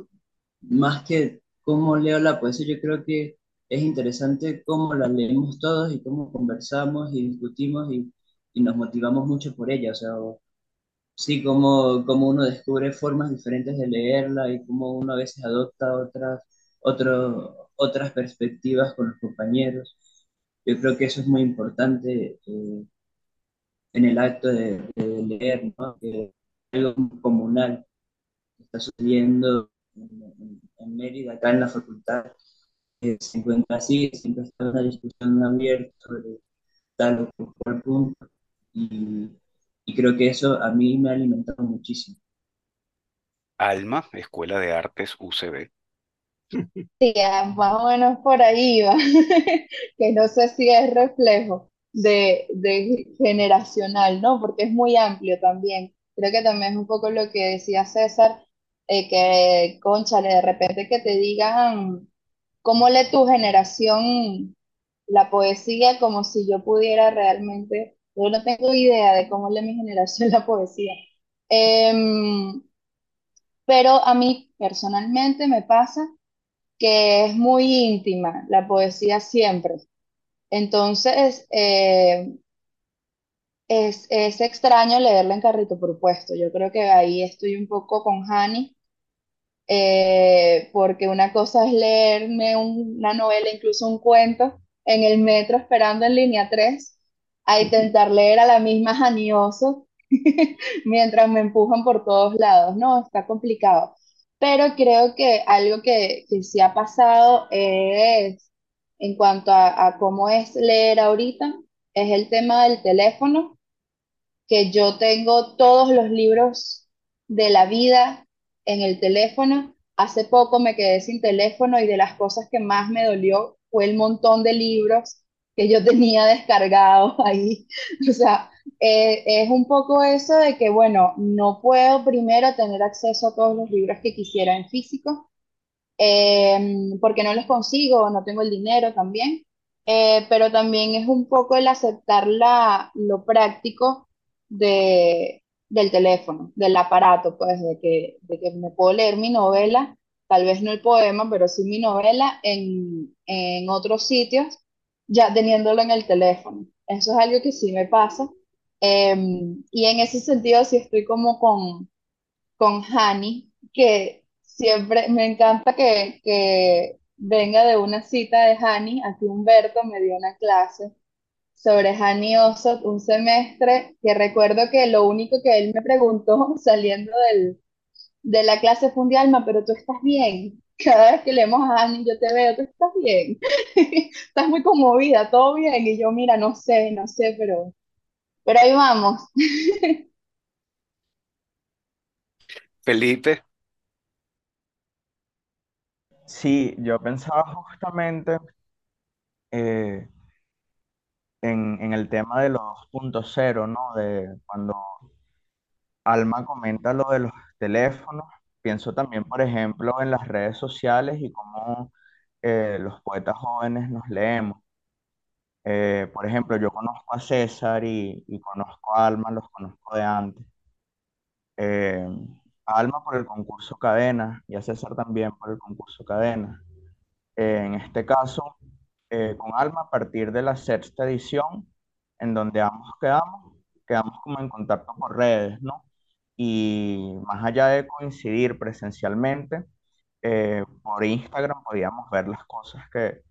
más que cómo leo la poesía, yo creo que es interesante cómo la leemos todos y cómo conversamos y discutimos y, y nos motivamos mucho por ella. O sea, o- sí, cómo, cómo uno descubre formas diferentes de leerla y cómo uno a veces adopta otras, otro- otras perspectivas con los compañeros. Yo creo que eso es muy importante eh, en el acto de, leer, ¿no? Que algo comunal que está sucediendo en, Mérida, acá en la facultad, que se encuentra así, siempre está una discusión abierta sobre tal o cual punto, y creo que eso a mí me ha alimentado muchísimo. Alma, Escuela de Artes UCB. Sí, ah, más o menos por ahí va, [laughs] que no sé si es reflejo de, de generacional, ¿no? Porque es muy amplio también. Creo que también es un poco lo que decía César, eh, que, cónchale, de repente que te digan cómo lee tu generación la poesía, como si yo pudiera realmente, yo no tengo idea de cómo lee mi generación [laughs] la poesía. Em, pero a mí personalmente me pasa que es muy íntima, la poesía siempre. Entonces, eh, es, es extraño leerla en carrito propuesto. Yo creo que ahí estoy un poco con Hani, eh, porque una cosa es leerme un- una novela, incluso un cuento, en el metro esperando en línea 3, a intentar leer a la misma Hani Oso [laughs] mientras me empujan por todos lados. No, está complicado. Pero creo que algo que, que sí ha pasado es, en cuanto a, a cómo es leer ahorita, es el tema del teléfono que yo tengo todos los libros de la vida en el teléfono. Hace poco me quedé sin teléfono y de las cosas que más me dolió fue el montón de libros que yo tenía descargados [laughs] ahí. O sea, eh, es un poco eso de que, bueno, no puedo primero tener acceso a todos los libros que quisiera en físico, eh, porque no los consigo, no tengo el dinero también. Eh, pero también es un poco el aceptar la, lo práctico de, del teléfono, del aparato, pues de que, de que me puedo leer mi novela, tal vez no el poema, pero sí mi novela en, en otros sitios, ya teniéndolo en el teléfono. Eso es algo que sí me pasa. Em, y en ese sentido sí estoy como con, con Hani, que siempre me encanta que, que venga de una cita de Hani. Aquí Humberto me dio una clase sobre Hani Osot un semestre que recuerdo que lo único que él me preguntó [laughs] saliendo del, de la clase fue un Alma, pero tú estás bien. Cada vez que leemos a Hani, yo te veo, tú estás bien. [laughs] Estás muy conmovida, todo bien. Y yo, mira, no sé, no sé, pero, pero ahí vamos. [laughs] Felipe, Sí, yo pensaba justamente eh, en, en el tema de los puntos cero, ¿no? De cuando Alma comenta lo de los teléfonos, pienso también, por ejemplo, en las redes sociales y cómo eh, los poetas jóvenes nos leemos. Eh, por ejemplo, yo conozco a César y, y conozco a Alma, los conozco de antes. Eh, a Alma por el concurso Cadena y a César también por el concurso Cadena. Eh, en este caso, eh, con Alma, a partir de la sexta edición, en donde ambos quedamos, quedamos como en contacto por redes, ¿no? Y más allá de coincidir presencialmente, eh, por Instagram podíamos ver las cosas que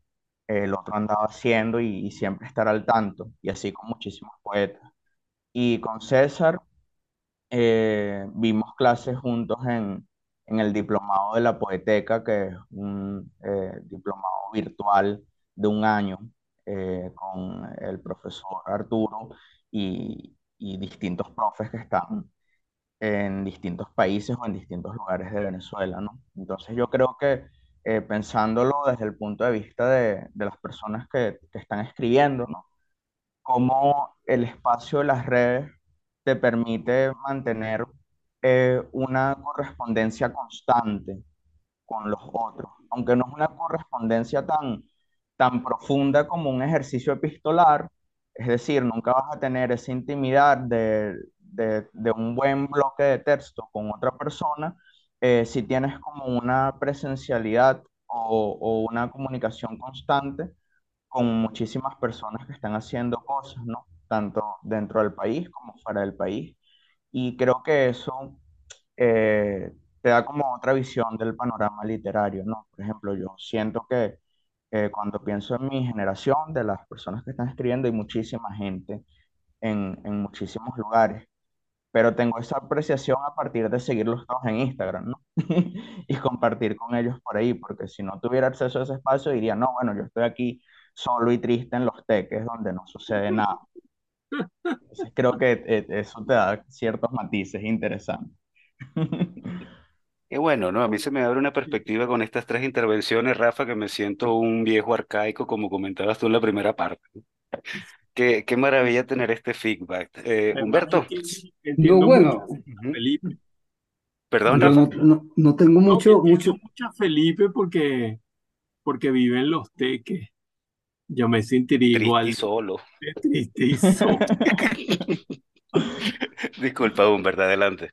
el otro andaba haciendo y, y siempre estar al tanto, y así con muchísimos poetas. Y con César eh, vimos clases juntos en, en el diplomado de la Poeteca, que es un eh, diplomado virtual de un año eh, con el profesor Arturo y, y distintos profes que están en distintos países o en distintos lugares de Venezuela, ¿no? Entonces yo creo que eh, pensándolo desde el punto de vista de, de las personas que, que están escribiendo, ¿no? cómo el espacio de las redes te permite mantener eh, una correspondencia constante con los otros, aunque no es una correspondencia tan, tan profunda como un ejercicio epistolar, es decir, nunca vas a tener esa intimidad de, de, de un buen bloque de texto con otra persona, eh, si tienes como una presencialidad o, o una comunicación constante con muchísimas personas que están haciendo cosas, ¿no? Tanto dentro del país como fuera del país. Y creo que eso eh, te da como otra visión del panorama literario, ¿no? Por ejemplo, yo siento que eh, cuando pienso en mi generación, de las personas que están escribiendo, hay muchísima gente en, en muchísimos lugares, pero tengo esa apreciación a partir de seguirlos todos en Instagram, ¿no? [laughs] Y compartir con ellos por ahí, porque si no tuviera acceso a ese espacio, diría, no, bueno, yo estoy aquí solo y triste en los teques donde no sucede [laughs] nada. Entonces creo que eh, eso te da ciertos matices interesantes. qué bueno, ¿no? A mí [laughs] se me abre una perspectiva con estas tres intervenciones, Rafa, que me siento un viejo arcaico, como comentabas tú en la primera parte. Qué, qué maravilla tener este feedback. Eh, Además, Humberto, Yo, entiendo mucho bueno. Felipe. Perdón, yo no, Rafa, no, no tengo No, que mucho, entiendo mucho, mucho a Felipe porque, porque vive en Los Teques. Yo me sentiría triste y igual solo. de triste y solo. [laughs] Disculpa, Humberto, adelante.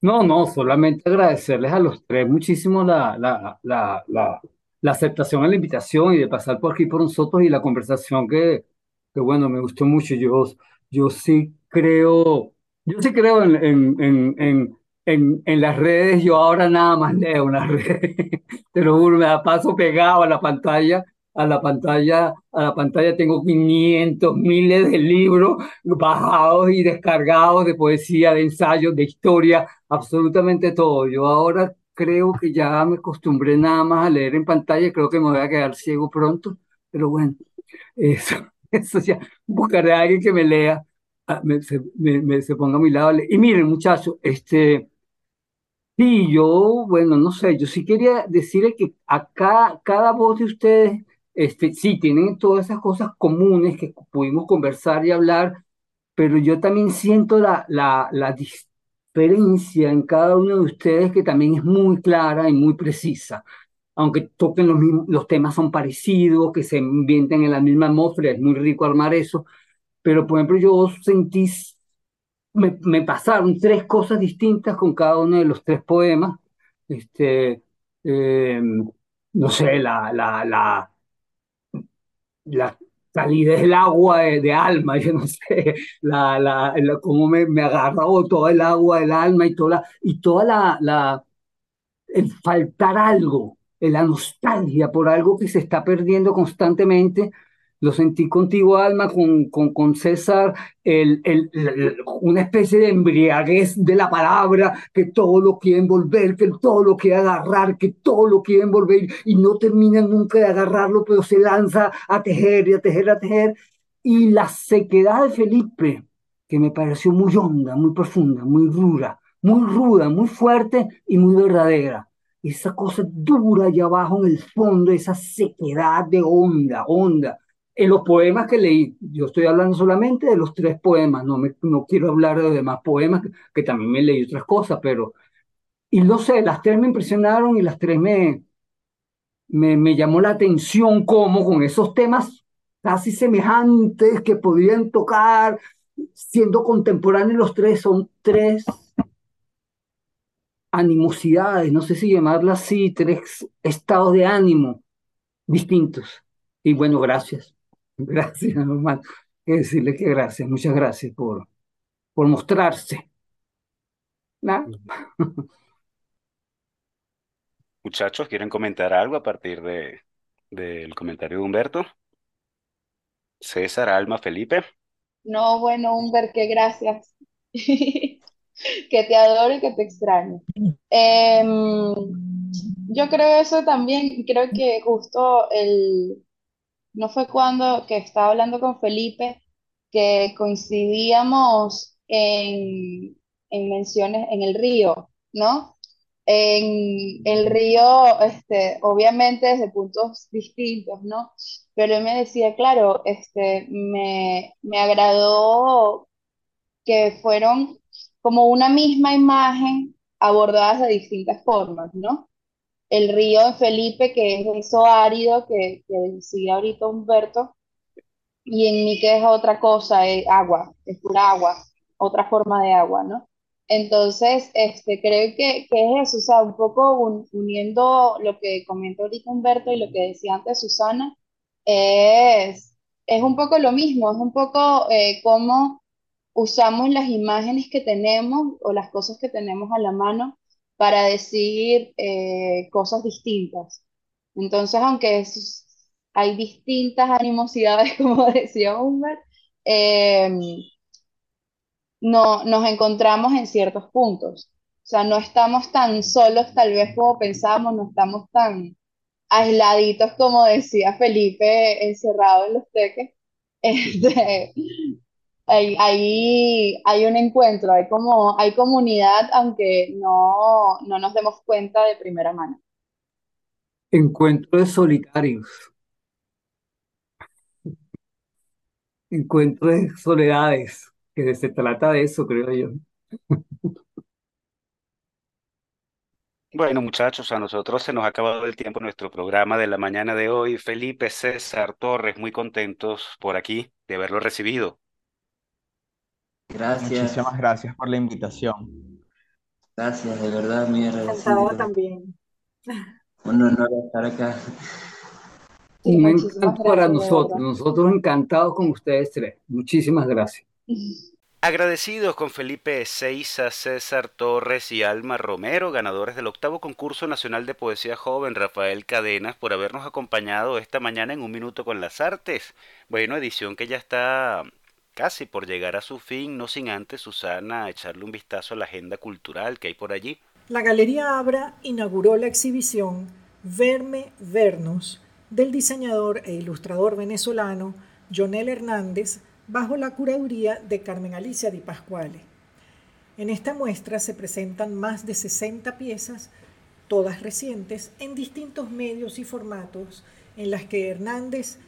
No, no, solamente agradecerles a los tres muchísimo la, la, la, la, la aceptación a la invitación y de pasar por aquí por nosotros y la conversación que, que bueno, me gustó mucho. Yo, yo sí creo, yo sí creo en, en, en, en, en, las redes, yo ahora nada más leo las [laughs] redes, te lo juro, me la paso pegado a la pantalla, a la pantalla, a la pantalla tengo 500 miles de libros bajados y descargados de poesía, de ensayos, de historia absolutamente todo. Yo ahora creo que ya me acostumbré nada más a leer en pantalla, creo que me voy a quedar ciego pronto, pero bueno, eso, [laughs] eso ya, buscaré a alguien que me lea, ah, me- se, me- me- se ponga a mi lado. Y miren, muchachos, este, sí, yo, bueno, no sé, yo sí quería decirle que acá, cada voz de ustedes, este, sí, tienen todas esas cosas comunes que pudimos conversar y hablar pero yo también siento la, la, la diferencia en cada uno de ustedes que también es muy clara y muy precisa. Aunque toquen los mismos, los temas son parecidos, que se ambienten en la misma atmósfera, es muy rico armar eso, pero por ejemplo yo sentí, me, me pasaron tres cosas distintas con cada uno de los tres poemas, este, eh, no sé, la, la, la, la calidez del agua de, de alma, [laughs] yo no sé, la, la, la- cómo me, me agarró todo el agua del alma y toda la, y toda la, la, el faltar algo, la nostalgia por algo que se está perdiendo constantemente. Lo sentí contigo, Alma, con, con, César, el, el, una especie de embriaguez de la palabra, que todo lo quiere envolver, que todo lo quiere agarrar, que todo lo quiere envolver y no termina nunca de agarrarlo, pero se lanza a tejer y a tejer, a tejer. Y la sequedad de Felipe, que me pareció muy honda, muy profunda, muy ruda, muy ruda, muy fuerte y muy verdadera esa cosa dura allá abajo en el fondo, esa sequedad de onda, onda. En los poemas que leí, yo estoy hablando solamente de los tres poemas, no, me, no quiero hablar de demás poemas, que, que también me leí otras cosas, pero, y no sé, las tres me impresionaron y las tres me, me, me llamó la atención cómo con esos temas casi semejantes que podían tocar, siendo contemporáneos los tres, son tres animosidades, no sé si llamarlas así, tres estados de ánimo distintos. Y bueno, gracias. [laughs] Gracias, no más que decirle que gracias, muchas gracias por, por mostrarse. ¿no? Muchachos, ¿quieren comentar algo a partir de, del comentario de Humberto? César, Alma, Felipe. No, bueno, Humber, qué gracias. [laughs] [laughs] Que te adoro y que te extraño. Em, yo creo eso también, creo que justo el, no fue cuando que estaba hablando con Felipe que coincidíamos en, en menciones en el río, ¿no? En el río, este, obviamente desde puntos distintos, ¿no? Pero él me decía, claro, este, me, me agradó que fueron como una misma imagen abordadas de distintas formas, ¿no? El río de Felipe, que es eso árido que, que decía ahorita Humberto, y en mí que es otra cosa, es agua, es pura agua, otra forma de agua, ¿no? Entonces, este, creo que, que es eso, o sea, un poco un- uniendo lo que comentó ahorita Humberto y lo que decía antes Susana, es, es un poco lo mismo, es un poco eh, cómo usamos las imágenes que tenemos o las cosas que tenemos a la mano para decir eh, cosas distintas. Entonces, aunque es- hay distintas animosidades, [laughs] como decía Humbert, eh, no, nos encontramos en ciertos puntos. O sea, no estamos tan solos tal vez como pensábamos, no estamos tan aisladitos como decía Felipe, encerrado en los teques. [laughs] Este, hay, hay, hay un encuentro, hay como, hay comunidad, aunque no, no nos demos cuenta de primera mano. Encuentro de solitarios, encuentro de soledades, que se trata de eso, creo yo. Bueno, muchachos, a nosotros se nos ha acabado el tiempo nuestro programa de la mañana de hoy. Felipe, César, Torres, muy contentos por aquí de haberlo recibido. Muchísimas Gracias, gracias por la invitación. gracias, de verdad, muy agradecido. también. Un honor estar acá. Sí, Un encanto para gracias, nosotros, nosotros encantados con ustedes tres. Muchísimas gracias. Agradecidos con Felipe Seiza, César Torres y Alma Romero, ganadores del octavo concurso nacional de poesía joven Rafael Cadenas, por habernos acompañado esta mañana en Un Minuto con las Artes. Bueno, edición que ya está casi por llegar a su fin, no sin antes, Susana, echarle un vistazo a la agenda cultural que hay por allí. La Galería Abra inauguró la exhibición Verme Vernos del diseñador e ilustrador venezolano Jonel Hernández bajo la curaduría de Carmen Alicia Di Pasquale. En esta muestra se presentan más de 60 piezas, todas recientes, en distintos medios y formatos, en las que Hernández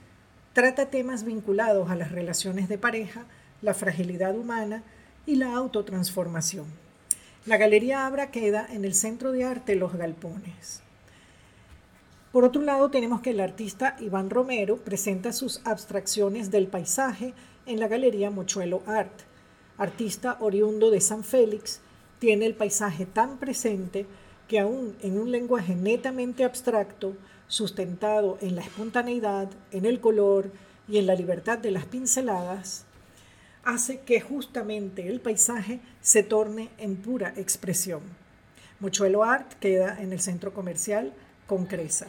trata temas vinculados a las relaciones de pareja, la fragilidad humana y la autotransformación. La Galería Abra queda en el Centro de Arte Los Galpones. Por otro lado, tenemos que el artista Iván Romero presenta sus abstracciones del paisaje en la Galería Mochuelo Art. Artista oriundo de San Félix, tiene el paisaje tan presente que aún en un lenguaje netamente abstracto, sustentado en la espontaneidad, en el color y en la libertad de las pinceladas, hace que justamente el paisaje se torne en pura expresión. Mochuelo Art queda en el centro comercial Concresa.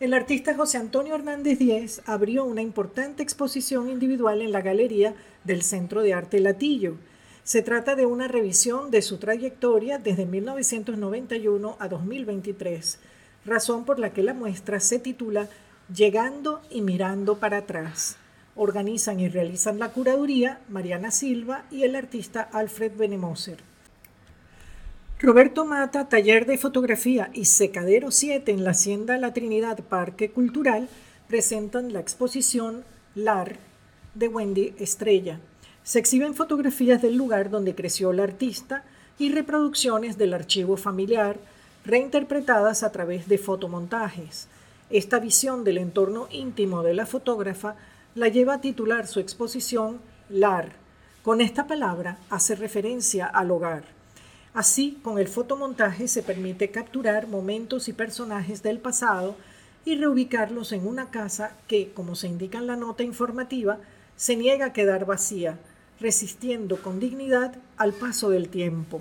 El artista José Antonio Hernández Díez abrió una importante exposición individual en la galería del Centro de Arte Latillo. Se trata de una revisión de su trayectoria desde 1991 a 2023, razón por la que la muestra se titula Llegando y mirando para atrás. Organizan y realizan la curaduría Mariana Silva y el artista Alfred Benemoser. Roberto Mata, taller de fotografía y Secadero 7 en la Hacienda La Trinidad Parque Cultural presentan la exposición LAR de Wendy Estrella. Se exhiben fotografías del lugar donde creció la artista y reproducciones del archivo familiar reinterpretadas a través de fotomontajes. Esta visión del entorno íntimo de la fotógrafa la lleva a titular su exposición LAR. Con esta palabra hace referencia al hogar Así, con el fotomontaje se permite capturar momentos y personajes del pasado y reubicarlos en una casa que, como se indica en la nota informativa, se niega a quedar vacía, resistiendo con dignidad al paso del tiempo.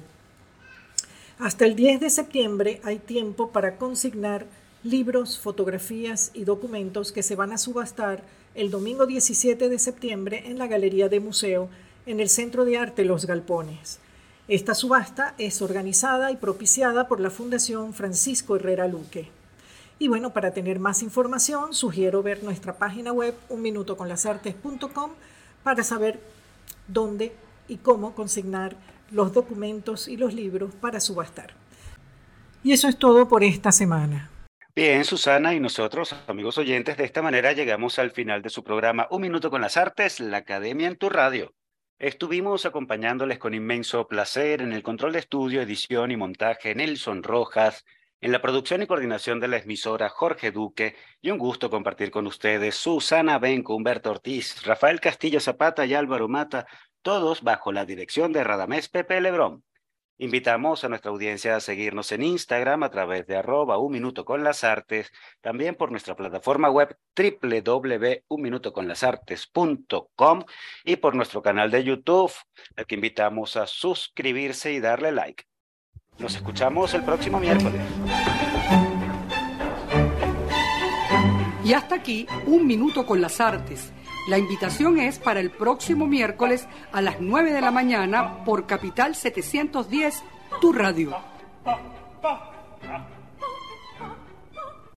Hasta el 10 de septiembre hay tiempo para consignar libros, fotografías y documentos que se van a subastar el domingo 17 de septiembre en la Galería de Museo en el Centro de Arte Los Galpones. Esta subasta es organizada y propiciada por la Fundación Francisco Herrera Luque. Y bueno, para tener más información, sugiero ver nuestra página web unminutoconlasartes.com para saber dónde y cómo consignar los documentos y los libros para subastar. Y eso es todo por esta semana. Bien, Susana y nosotros, amigos oyentes, de esta manera llegamos al final de su programa Un Minuto con las Artes, la Academia en tu Radio. Estuvimos acompañándoles con inmenso placer en el control de estudio, edición y montaje Nelson Rojas, en la producción y coordinación de la emisora Jorge Duque, y un gusto compartir con ustedes Susana Benco, Humberto Ortiz, Rafael Castillo Zapata y Álvaro Mata, todos bajo la dirección de Radamés Pepe Lebrón. Invitamos a nuestra audiencia a seguirnos en Instagram a través de arroba un minuto con las artes, también por nuestra plataforma web www.unminutoconlasartes.com y por nuestro canal de YouTube, al que invitamos a suscribirse y darle like. Nos escuchamos el próximo miércoles. Y hasta aquí, un minuto con las artes la invitación es para el próximo miércoles a las 9 de la mañana por Capital 710, tu radio.